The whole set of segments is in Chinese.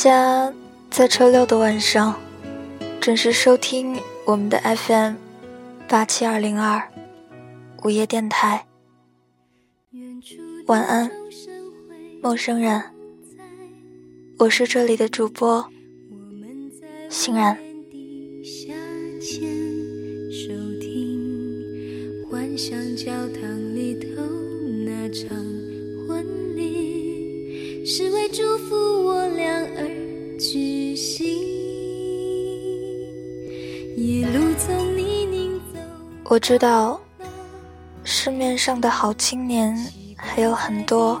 家。在周六的晚上，准时收听我们的 FM 八七二零二午夜电台。晚安，陌生人。我是这里的主播欣然。是为祝福我俩而举行。我知道，市面上的好青年还有很多，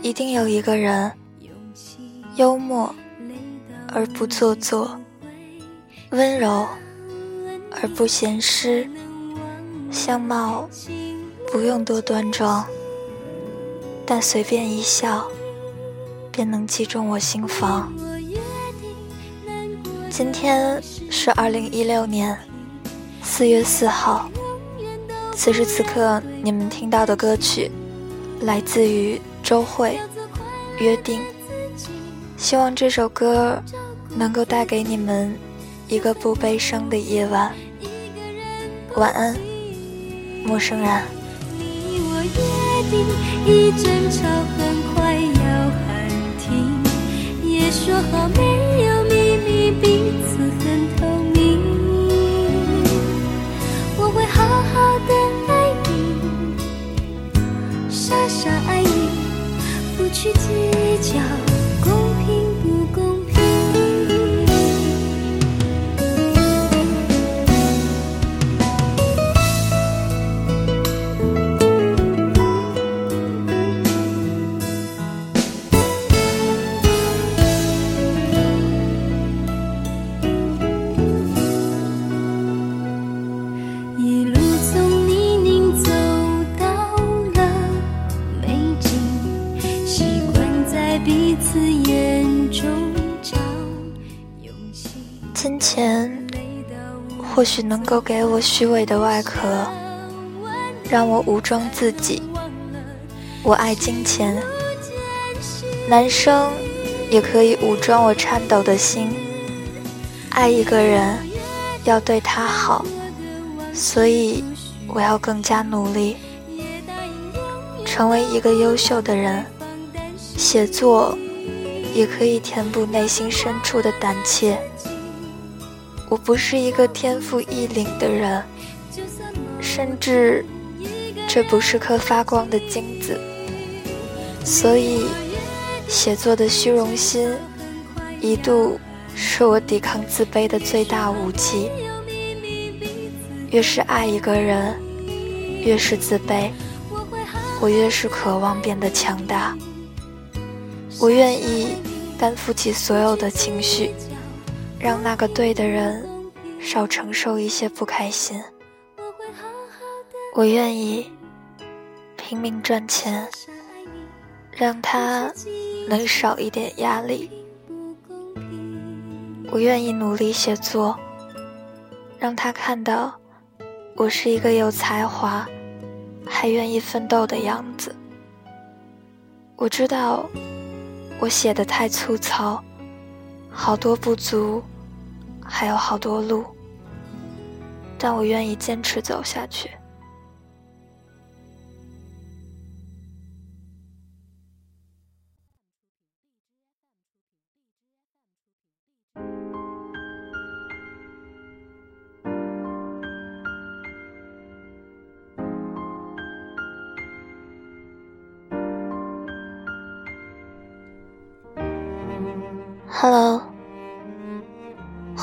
一定有一个人，幽默而不做作，温柔而不咸湿，相貌不用多端庄，但随便一笑。便能击中我心房。今天是二零一六年四月四号，此时此刻你们听到的歌曲来自于周慧《约定》，希望这首歌能够带给你们一个不悲伤的夜晚。晚安，陌生人。一争吵很快要喊停，也说好没有秘密，彼此很透明。我会好好的爱你，傻傻爱你，不去计较。金钱或许能够给我虚伪的外壳，让我武装自己。我爱金钱，男生也可以武装我颤抖的心。爱一个人要对他好，所以我要更加努力，成为一个优秀的人。写作也可以填补内心深处的胆怯。我不是一个天赋异禀的人，甚至这不是颗发光的金子，所以写作的虚荣心一度是我抵抗自卑的最大武器。越是爱一个人，越是自卑，我越是渴望变得强大。我愿意担负起所有的情绪。让那个对的人少承受一些不开心。我愿意拼命赚钱，让他能少一点压力。我愿意努力写作，让他看到我是一个有才华还愿意奋斗的样子。我知道我写的太粗糙，好多不足，还有好多路，但我愿意坚持走下去。Hello，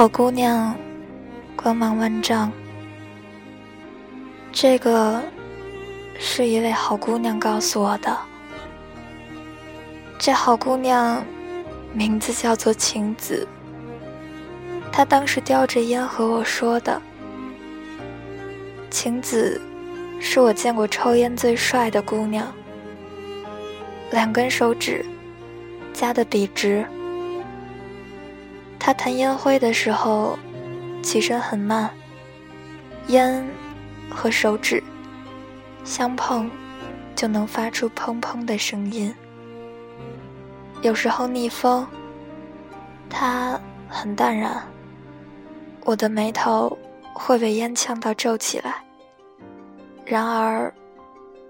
好姑娘，光芒万丈。这个是一位好姑娘告诉我的。这好姑娘名字叫做晴子。她当时叼着烟和我说的。晴子是我见过抽烟最帅的姑娘，两根手指夹得笔直。他弹烟灰的时候，起身很慢，烟和手指相碰，就能发出砰砰的声音。有时候逆风，他很淡然，我的眉头会被烟呛到皱起来。然而，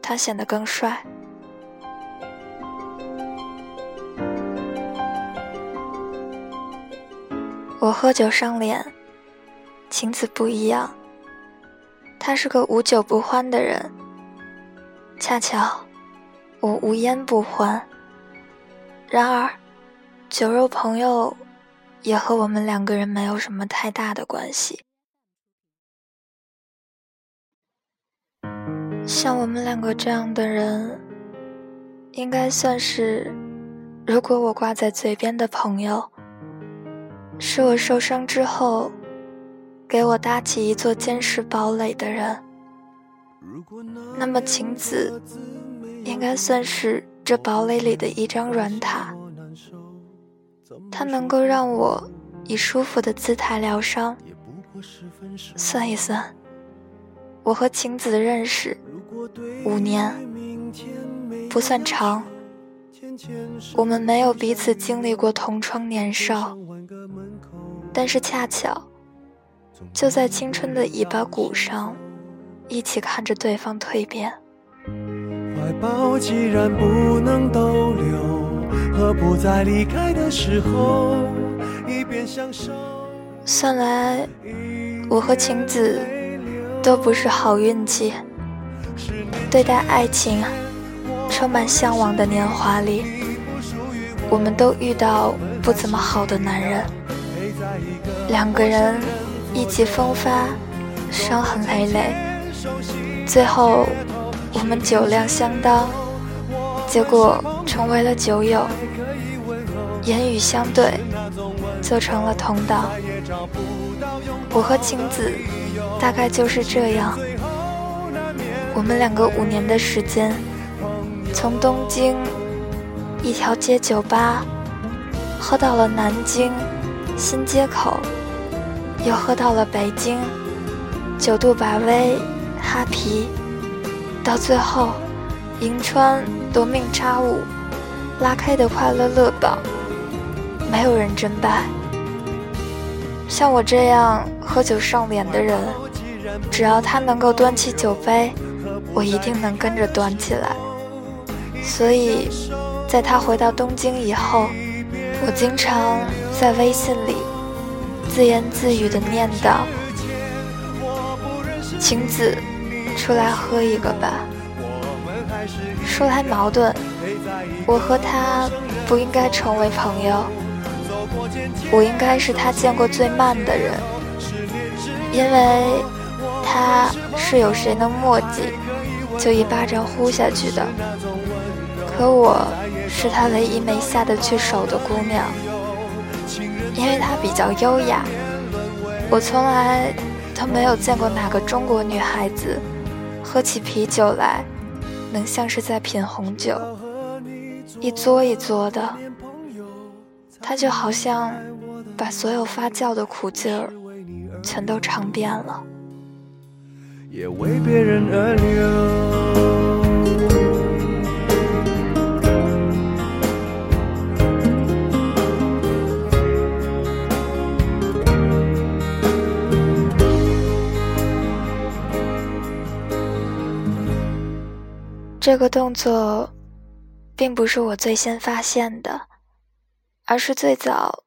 他显得更帅。我喝酒伤脸，晴子不一样。他是个无酒不欢的人。恰巧，我无烟不欢。然而，酒肉朋友也和我们两个人没有什么太大的关系。像我们两个这样的人，应该算是，如果我挂在嘴边的朋友。是我受伤之后，给我搭起一座坚实堡垒的人。那么晴子，应该算是这堡垒里的一张软塔。它能够让我以舒服的姿态疗伤。算一算，我和晴子的认识五年，不算长。我们没有彼此经历过同窗年少。但是恰巧，就在青春的尾巴骨上，一起看着对方蜕变。怀抱既然不能逗留，何不在离开的时候一边享受？算来，我和晴子都不是好运气。对待爱情充满向往的年华里，我们都遇到不怎么好的男人。两个人意气风发，伤痕累累，最后我们酒量相当，结果成为了酒友，言语相对，就成了同道。我和晴子大概就是这样，我们两个五年的时间，从东京一条街酒吧喝到了南京。新街口，又喝到了北京，九度百威，哈啤，到最后，银川夺命叉五，拉开的快乐乐宝，没有人真败。像我这样喝酒上脸的人，只要他能够端起酒杯，我一定能跟着端起来。所以，在他回到东京以后。我经常在微信里自言自语的念叨：“晴子，出来喝一个吧。”说来矛盾，我和他不应该成为朋友，我应该是他见过最慢的人，因为他是有谁能墨迹，就一巴掌呼下去的。可我是他唯一没下得去手的姑娘，因为他比较优雅。我从来都没有见过哪个中国女孩子喝起啤酒来，能像是在品红酒，一嘬一嘬的。他就好像把所有发酵的苦劲儿全都尝遍了。也为别人而流。这个动作，并不是我最先发现的。而是最早，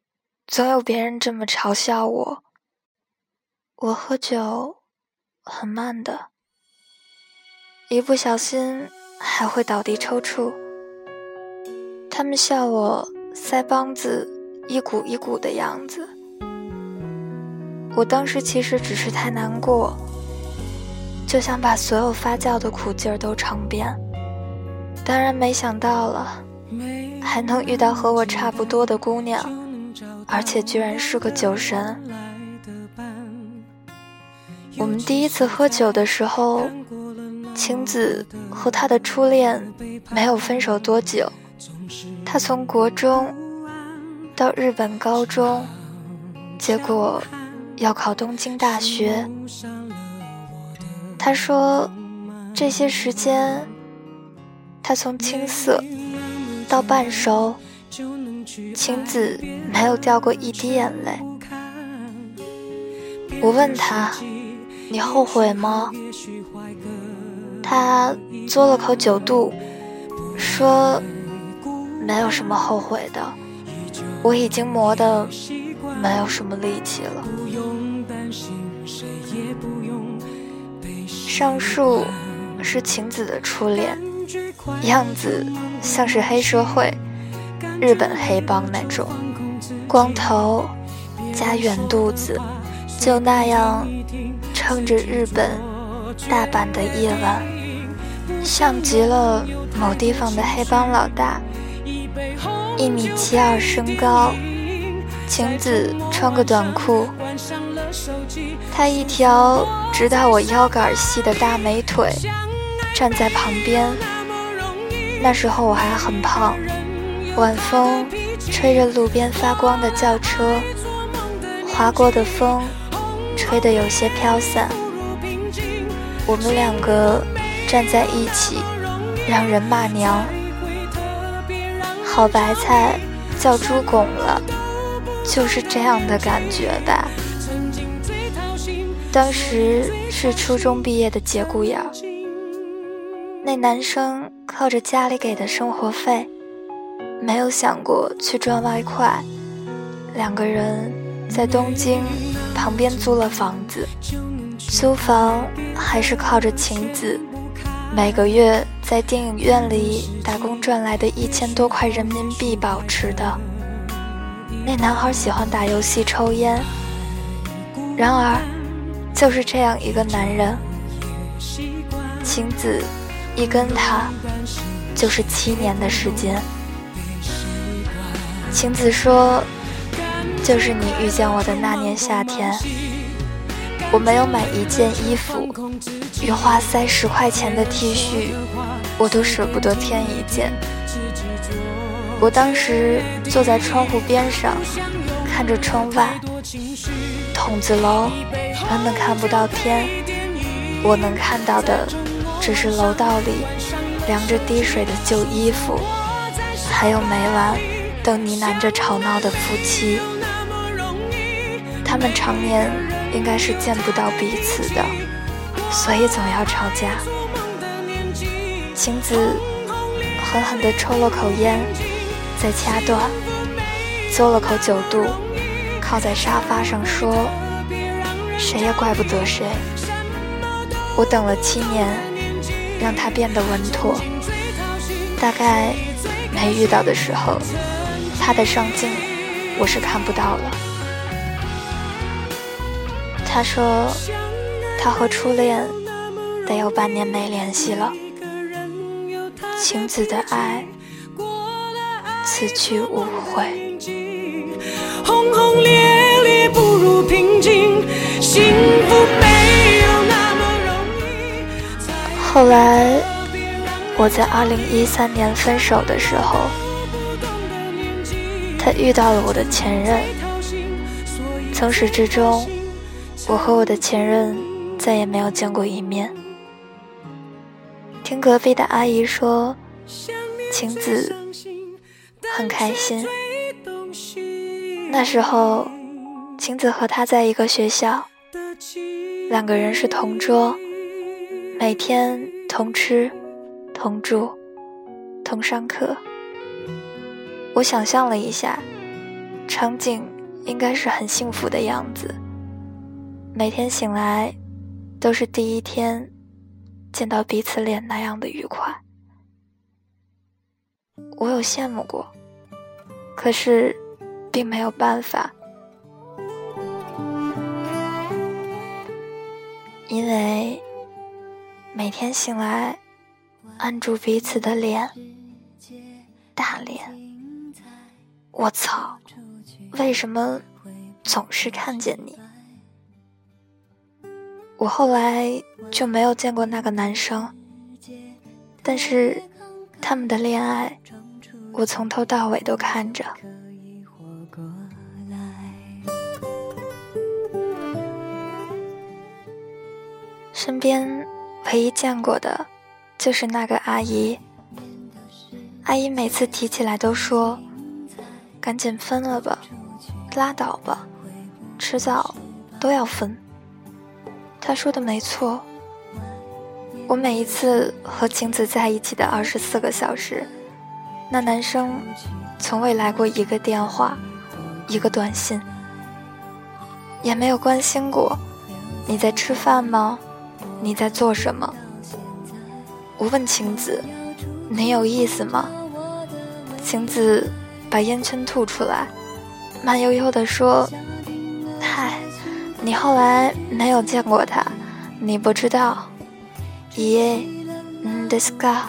总有别人这么嘲笑我。我喝酒很慢的，一不小心还会倒地抽搐。他们笑我腮帮子一鼓一鼓的样子。我当时其实只是太难过，就想把所有发酵的苦劲儿都尝遍。当然没想到了。还能遇到和我差不多的姑娘，而且居然是个酒神。我们第一次喝酒的时候，晴子和他的初恋没有分手多久。他从国中到日本高中，结果要考东京大学。他说，这些时间，他从青涩。到半熟，晴子没有掉过一滴眼泪。我问他：“你后悔吗？”他嘬了口酒肚，说：“没有什么后悔的，我已经磨得没有什么力气了。”上述是晴子的初恋，样子。像是黑社会、日本黑帮那种，光头加圆肚子，就那样撑着日本大阪的夜晚，像极了某地方的黑帮老大。一米七二身高，晴子穿个短裤，他一条直到我腰杆细的大美腿站在旁边。那时候我还很胖，晚风吹着路边发光的轿车，划过的风吹得有些飘散。我们两个站在一起，让人骂娘。好白菜叫猪拱了，就是这样的感觉吧。当时是初中毕业的节骨眼，那男生。靠着家里给的生活费，没有想过去赚外快。两个人在东京旁边租了房子，租房还是靠着晴子每个月在电影院里打工赚来的一千多块人民币保持的。那男孩喜欢打游戏、抽烟，然而就是这样一个男人，晴子。一跟他就是七年的时间。晴子说：“就是你遇见我的那年夏天，我没有买一件衣服，与花塞十块钱的 T 恤，我都舍不得添一件。我当时坐在窗户边上，看着窗外，筒子楼根本看不到天，我能看到的。”只是楼道里晾着滴水的旧衣服，还有每晚都呢喃着吵闹的夫妻。他们常年应该是见不到彼此的，所以总要吵架。晴子狠狠地抽了口烟，再掐断，嘬了口酒肚，靠在沙发上说：“谁也怪不得谁。我等了七年。”让他变得稳妥。大概没遇到的时候，他的上镜我是看不到了。他说，他和初恋得有半年没联系了。晴子的爱，此去无回。轰轰烈烈不如平静，幸福后来，我在二零一三年分手的时候，他遇到了我的前任，从始至终。我和我的前任再也没有见过一面。听隔壁的阿姨说，晴子很开心。那时候，晴子和他在一个学校，两个人是同桌，每天同吃、同住、同上课。我想象了一下，场景应该是很幸福的样子。每天醒来，都是第一天见到彼此脸那样的愉快。我有羡慕过，可是并没有办法，因为每天醒来，按住彼此的脸，大脸，我操，为什么总是看见你？我后来就没有见过那个男生，但是他们的恋爱，我从头到尾都看着。身边唯一见过的，就是那个阿姨。阿姨每次提起来都说：“赶紧分了吧，拉倒吧，迟早都要分。”他说的没错，我每一次和晴子在一起的二十四个小时，那男生从未来过一个电话，一个短信，也没有关心过你在吃饭吗？你在做什么？我问晴子，你有意思吗？晴子把烟圈吐出来，慢悠悠地说：“嗨。”你后来没有见过他，你不知道。耶，嗯，this guy。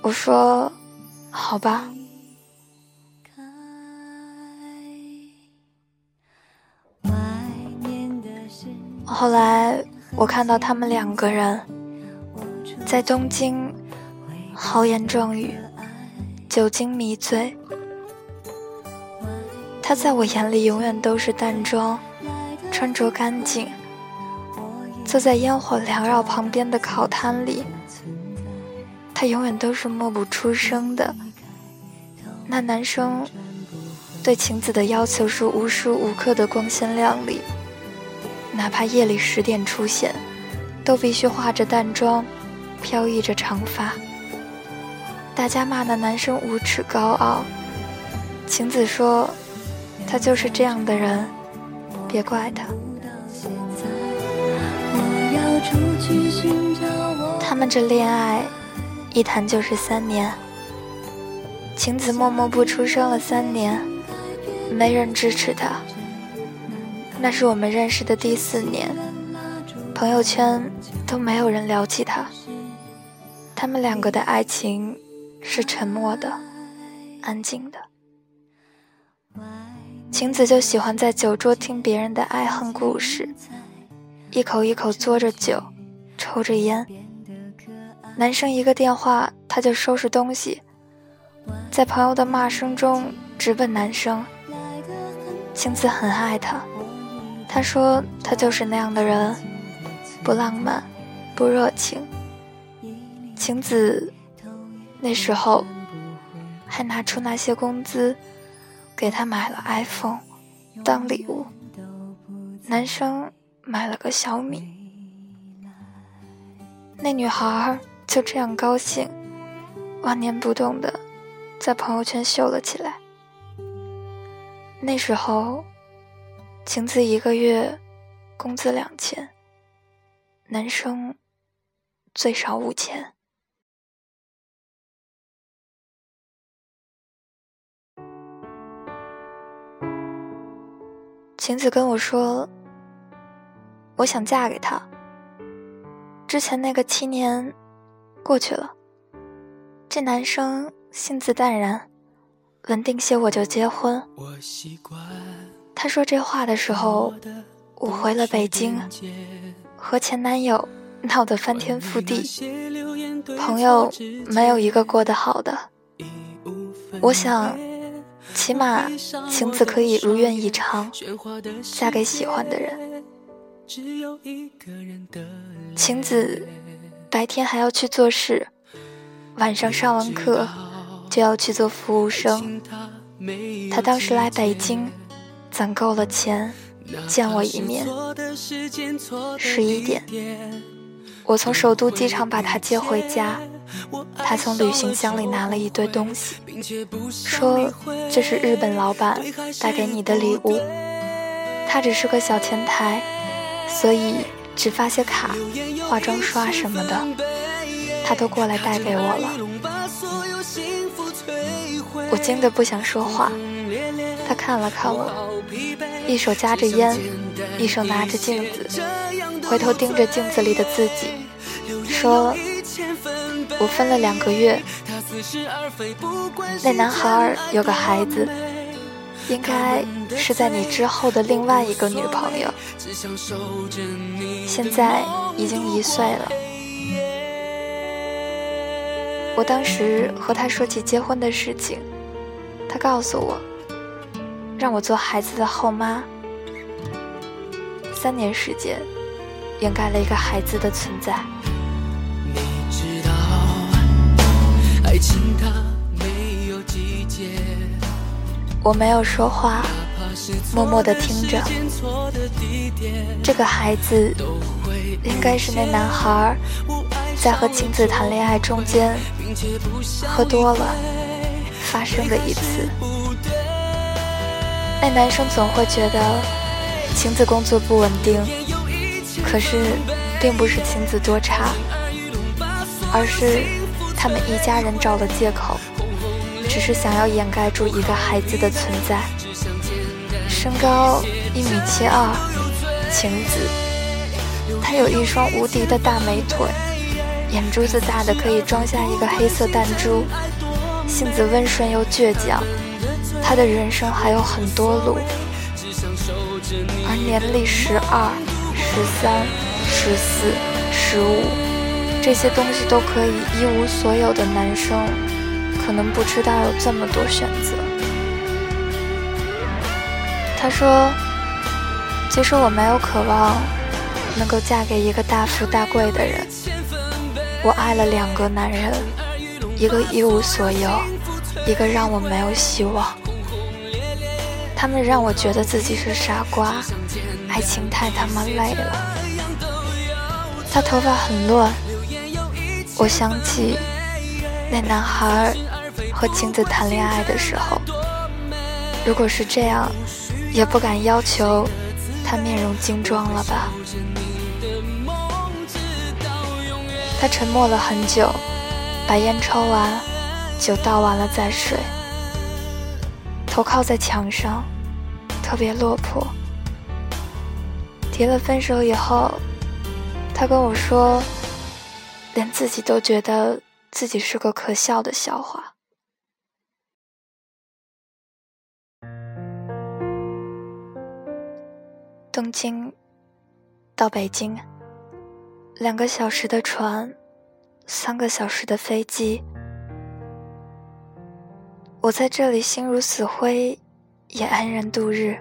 我说，好吧。后来我看到他们两个人在东京豪言壮语，酒精迷醉。他在我眼里永远都是淡妆，穿着干净，坐在烟火缭绕旁边的烤摊里。他永远都是默不出声的。那男生对晴子的要求是无时无刻的光鲜亮丽，哪怕夜里十点出现，都必须化着淡妆，飘逸着长发。大家骂那男生无耻高傲，晴子说。他就是这样的人，别怪他。他们这恋爱一谈就是三年，晴子默默不出声了三年，没人支持他。那是我们认识的第四年，朋友圈都没有人聊起他。他们两个的爱情是沉默的，安静的。晴子就喜欢在酒桌听别人的爱恨故事，一口一口嘬着酒，抽着烟。男生一个电话，他就收拾东西，在朋友的骂声中直奔男生。晴子很爱他，他说他就是那样的人，不浪漫，不热情。晴子那时候还拿出那些工资。给他买了 iPhone 当礼物，男生买了个小米，那女孩就这样高兴，万年不动的在朋友圈秀了起来。那时候，晴子一个月工资两千，男生最少五千。晴子跟我说：“我想嫁给他。之前那个七年过去了，这男生性子淡然，稳定些我就结婚。”他说这话的时候，我回了北京，和前男友闹得翻天覆地，朋友没有一个过得好的。我想，起码晴子可以如愿以偿，嫁给喜欢的人。晴子白天还要去做事，晚上上完课就要去做服务生。他当时来北京。攒够了钱，见我一面。十一点，我从首都机场把他接回家。他从旅行箱里拿了一堆东西，说这是日本老板带给你的礼物。他只是个小前台，所以只发些卡、化妆刷什么的，他都过来带给我了。我惊得不想说话。他看了看我，一手夹着烟，一手拿着镜子，回头盯着镜子里的自己，说：“我分了两个月，那男孩有个孩子，应该是在你之后的另外一个女朋友，现在已经一岁了。”我当时和他说起结婚的事情，他告诉我。让我做孩子的后妈，三年时间掩盖了一个孩子的存在。我没有说话，默默的听着。这个孩子应该是那男孩在和晴子谈恋爱中间喝多了发生的一次。那男生总会觉得晴子工作不稳定，可是并不是晴子多差，而是他们一家人找了借口，只是想要掩盖住一个孩子的存在。身高一米七二，晴子，她有一双无敌的大美腿，眼珠子大的可以装下一个黑色弹珠，性子温顺又倔强。他的人生还有很多路，而年历十二、十三、十四、十五这些东西都可以一无所有的男生，可能不知道有这么多选择。他说：“其实我没有渴望能够嫁给一个大富大贵的人，我爱了两个男人，一个一无所有，一个让我没有希望。”他们让我觉得自己是傻瓜，爱情太他妈累了。他头发很乱，我想起那男孩和晴子谈恋爱的时候，如果是这样，也不敢要求他面容精壮了吧。他沉默了很久，把烟抽完，酒倒完了再睡，头靠在墙上。特别落魄。提了分手以后，他跟我说，连自己都觉得自己是个可笑的笑话。东京到北京，两个小时的船，三个小时的飞机，我在这里心如死灰。也安然度日，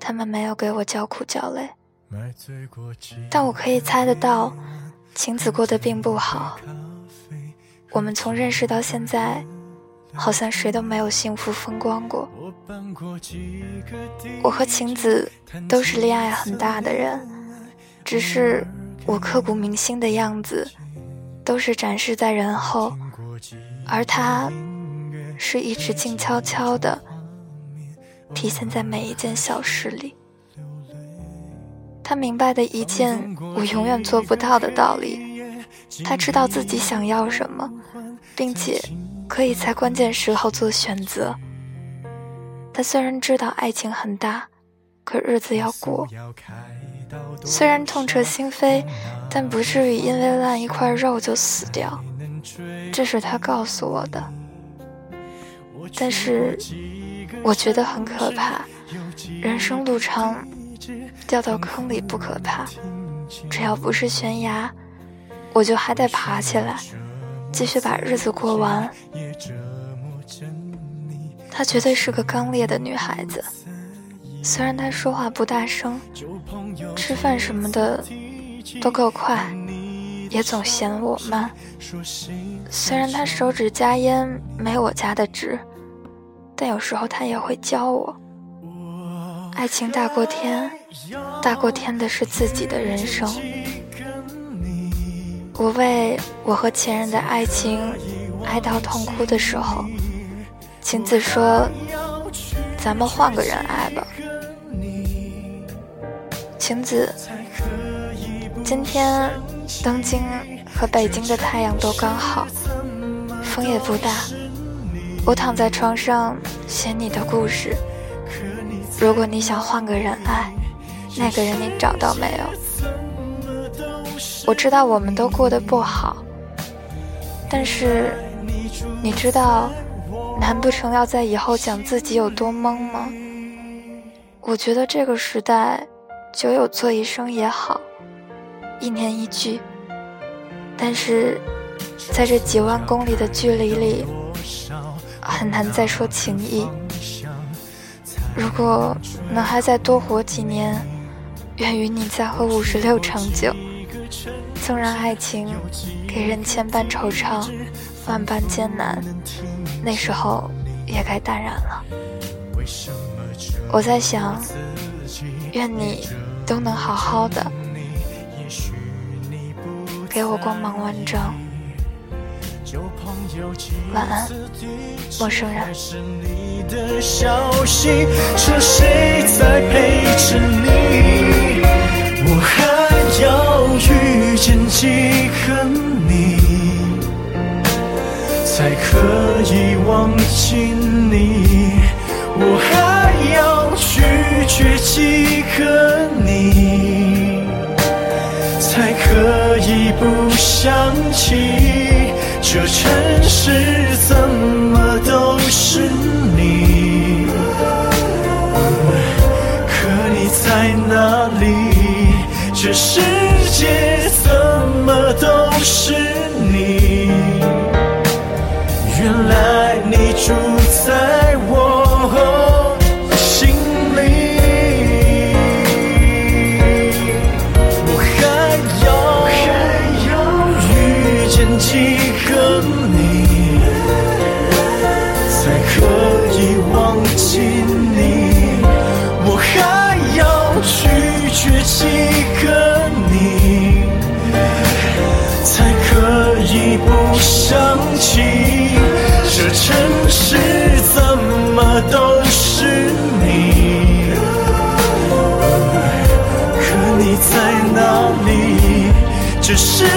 他们没有给我叫苦叫累，但我可以猜得到，晴子过得并不好。我们从认识到现在，好像谁都没有幸福风光过。我和晴子都是恋爱很大的人，只是我刻骨铭心的样子，都是展示在人后，而他，是一直静悄悄的。体现在每一件小事里。他明白的一件我永远做不到的道理。他知道自己想要什么，并且可以在关键时候做选择。他虽然知道爱情很大，可日子要过。虽然痛彻心扉，但不至于因为烂一块肉就死掉。这是他告诉我的。但是，我觉得很可怕。人生路长，掉到坑里不可怕，只要不是悬崖，我就还得爬起来，继续把日子过完。她绝对是个刚烈的女孩子，虽然她说话不大声，吃饭什么的都够快，也总嫌我慢。虽然她手指夹烟没我夹的直，但有时候他也会教我。爱情大过天，大过天的是自己的人生。我为我和前任的爱情哀悼痛哭的时候。晴子说：“咱们换个人爱吧。”晴子，今天东京和北京的太阳都刚好，风也不大。我躺在床上写你的故事。如果你想换个人爱，那个人你找到没有？我知道我们都过得不好，但是你知道。难不成要在以后讲自己有多懵吗？我觉得这个时代，酒有做一生也好，一年一句。但是，在这几万公里的距离里，很难再说情谊。如果能还再多活几年，愿与你再喝五十六场酒，纵然爱情给人千般惆怅，万般艰难。那时候也该淡然了。我在想，愿你都能好好的，给我光芒万丈。晚安，陌生人。我还要遇见几个你？才可以忘记你，我还要拒绝几个你，才可以不想起这城市怎么都是你。可你在哪里？这世界怎么都是只是。